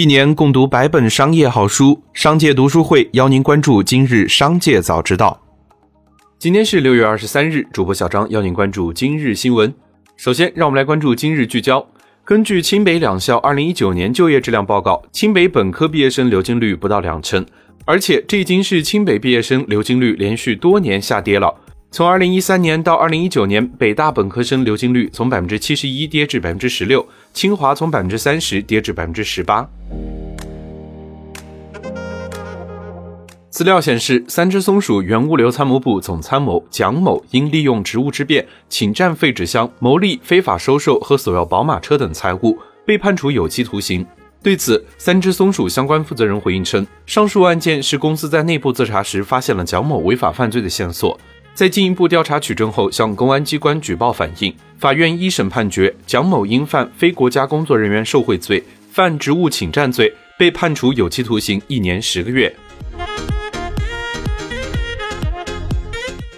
一年共读百本商业好书，商界读书会邀您关注今日商界早知道。今天是六月二十三日，主播小张邀您关注今日新闻。首先，让我们来关注今日聚焦。根据清北两校二零一九年就业质量报告，清北本科毕业生流进率不到两成，而且这已经是清北毕业生流进率连续多年下跌了。从二零一三年到二零一九年，北大本科生流进率从百分之七十一跌至百分之十六，清华从百分之三十跌至百分之十八。资料显示，三只松鼠原物流参谋部总参谋蒋某因利用职务之便侵占废纸箱、牟利、非法收受和索要宝马车等财物，被判处有期徒刑。对此，三只松鼠相关负责人回应称，上述案件是公司在内部自查时发现了蒋某违法犯罪的线索。在进一步调查取证后，向公安机关举报反映。法院一审判决蒋某因犯非国家工作人员受贿罪、犯职务侵占罪，被判处有期徒刑一年十个月。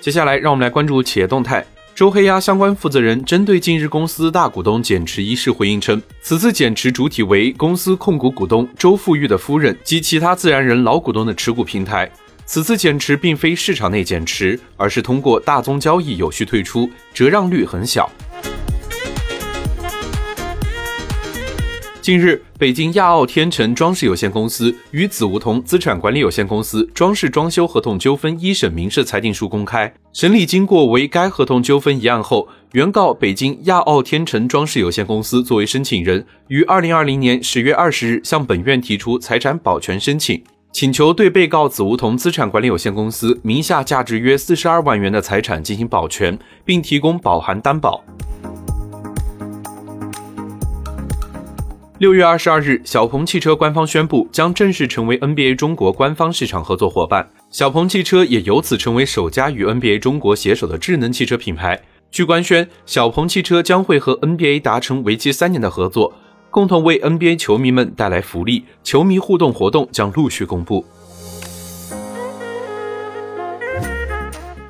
接下来，让我们来关注企业动态。周黑鸭相关负责人针对近日公司大股东减持一事回应称，此次减持主体为公司控股股东周富裕的夫人及其他自然人老股东的持股平台。此次减持并非市场内减持，而是通过大宗交易有序退出，折让率很小。近日，北京亚奥天成装饰有限公司与紫梧桐资产管理有限公司装饰装修合同纠纷一审民事裁定书公开，审理经过为该合同纠纷一案后，原告北京亚奥天成装饰有限公司作为申请人，于二零二零年十月二十日向本院提出财产保全申请。请求对被告紫梧桐资产管理有限公司名下价值约四十二万元的财产进行保全，并提供保函担保。六月二十二日，小鹏汽车官方宣布将正式成为 NBA 中国官方市场合作伙伴，小鹏汽车也由此成为首家与 NBA 中国携手的智能汽车品牌。据官宣，小鹏汽车将会和 NBA 达成为期三年的合作。共同为 NBA 球迷们带来福利，球迷互动活动将陆续公布。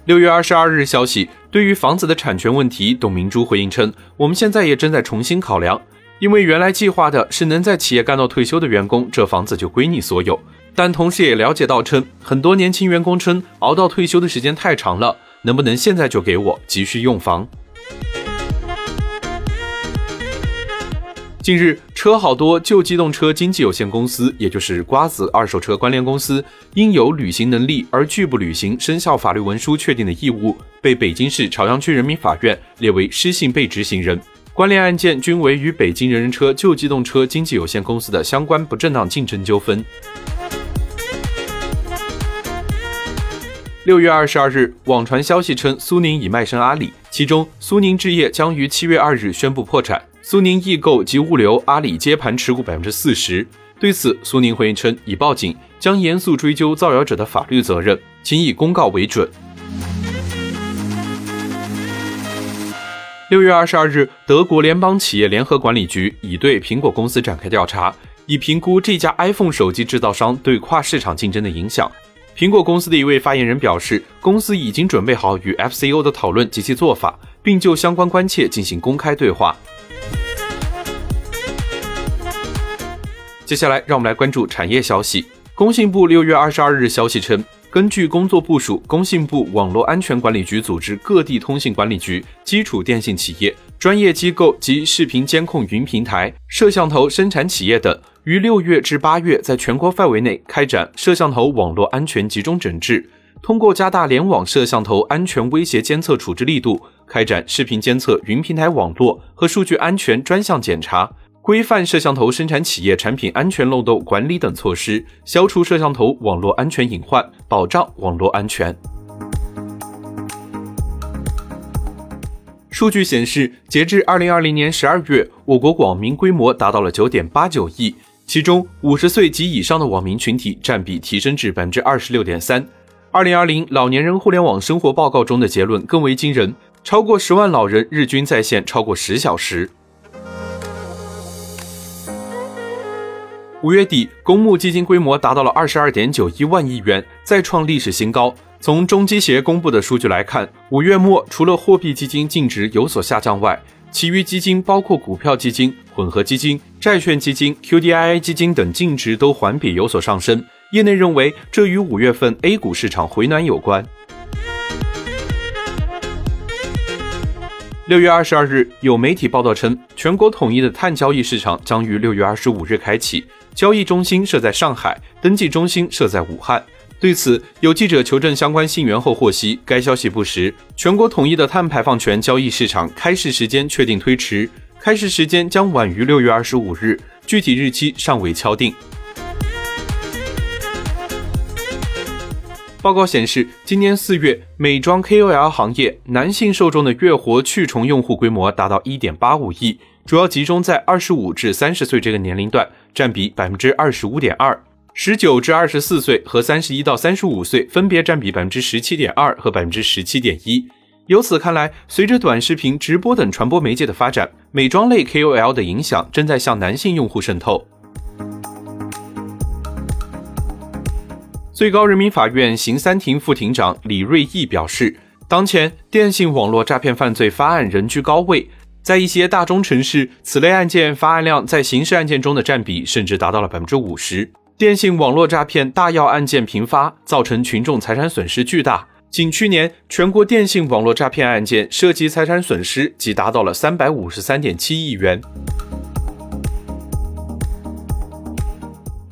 六月二十二日消息，对于房子的产权问题，董明珠回应称：“我们现在也正在重新考量，因为原来计划的是能在企业干到退休的员工，这房子就归你所有。但同时也了解到，称很多年轻员工称熬到退休的时间太长了，能不能现在就给我急需用房？”近日，车好多旧机动车经纪有限公司，也就是瓜子二手车关联公司，因有履行能力而拒不履行生效法律文书确定的义务，被北京市朝阳区人民法院列为失信被执行人。关联案件均为与北京人人车旧机动车经纪有限公司的相关不正当竞争纠纷。六月二十二日，网传消息称苏宁已卖身阿里，其中苏宁置业将于七月二日宣布破产。苏宁易购及物流阿里接盘持股百分之四十。对此，苏宁回应称已报警，将严肃追究造谣者的法律责任，请以公告为准。六月二十二日，德国联邦企业联合管理局已对苹果公司展开调查，以评估这家 iPhone 手机制造商对跨市场竞争的影响。苹果公司的一位发言人表示，公司已经准备好与 FCO 的讨论及其做法，并就相关关切进行公开对话。接下来，让我们来关注产业消息。工信部六月二十二日消息称，根据工作部署，工信部网络安全管理局组织各地通信管理局、基础电信企业、专业机构及视频监控云平台、摄像头生产企业等，于六月至八月在全国范围内开展摄像头网络安全集中整治，通过加大联网摄像头安全威胁监测处置力度，开展视频监测云平台网络和数据安全专项检查。规范摄像头生产企业产品安全漏洞管理等措施，消除摄像头网络安全隐患，保障网络安全。数据显示，截至二零二零年十二月，我国网民规模达到了九点八九亿，其中五十岁及以上的网民群体占比提升至百分之二十六点三。二零二零老年人互联网生活报告中的结论更为惊人，超过十万老人日均在线超过十小时。五月底，公募基金规模达到了二十二点九一万亿元，再创历史新高。从中基协公布的数据来看，五月末除了货币基金净值有所下降外，其余基金包括股票基金、混合基金、债券基金、QDII 基金等净值都环比有所上升。业内认为，这与五月份 A 股市场回暖有关。六月二十二日，有媒体报道称，全国统一的碳交易市场将于六月二十五日开启，交易中心设在上海，登记中心设在武汉。对此，有记者求证相关信源后获悉，该消息不实。全国统一的碳排放权交易市场开市时间确定推迟，开市时间将晚于六月二十五日，具体日期尚未敲定。报告显示，今年四月，美妆 KOL 行业男性受众的月活去虫用户规模达到一点八五亿，主要集中在二十五至三十岁这个年龄段，占比百分之二十五点二。十九至二十四岁和三十一到三十五岁分别占比百分之十七点二和百分之十七点一。由此看来，随着短视频、直播等传播媒介的发展，美妆类 KOL 的影响正在向男性用户渗透。最高人民法院刑三庭副庭长李瑞义表示，当前电信网络诈骗犯罪发案仍居高位，在一些大中城市，此类案件发案量在刑事案件中的占比甚至达到了百分之五十。电信网络诈骗大要案件频发，造成群众财产损失巨大。仅去年，全国电信网络诈骗案件涉及财产损失即达到了三百五十三点七亿元。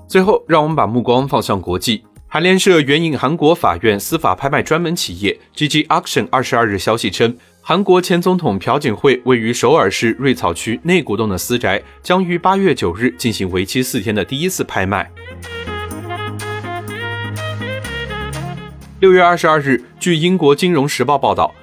最后，让我们把目光放向国际。韩联社援引韩国法院司法拍卖专门企业 GG Auction 二十二日消息称。韩国前总统朴槿惠位于首尔市瑞草区内古洞的私宅将于八月九日进行为期四天的第一次拍卖。六月二十二日，据英国金融时报报道，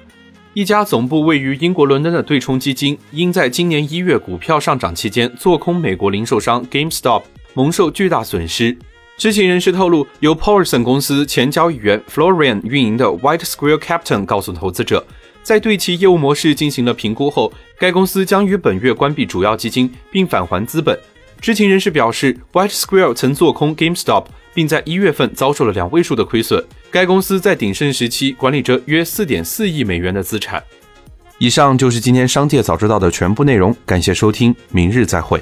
一家总部位于英国伦敦的对冲基金因在今年一月股票上涨期间做空美国零售商 GameStop，蒙受巨大损失。知情人士透露，由 Paulson 公司前交易员 Florian 运营的 White Square Capital 告诉投资者。在对其业务模式进行了评估后，该公司将于本月关闭主要基金并返还资本。知情人士表示，White Square 曾做空 GameStop，并在一月份遭受了两位数的亏损。该公司在鼎盛时期管理着约四点四亿美元的资产。以上就是今天商界早知道的全部内容，感谢收听，明日再会。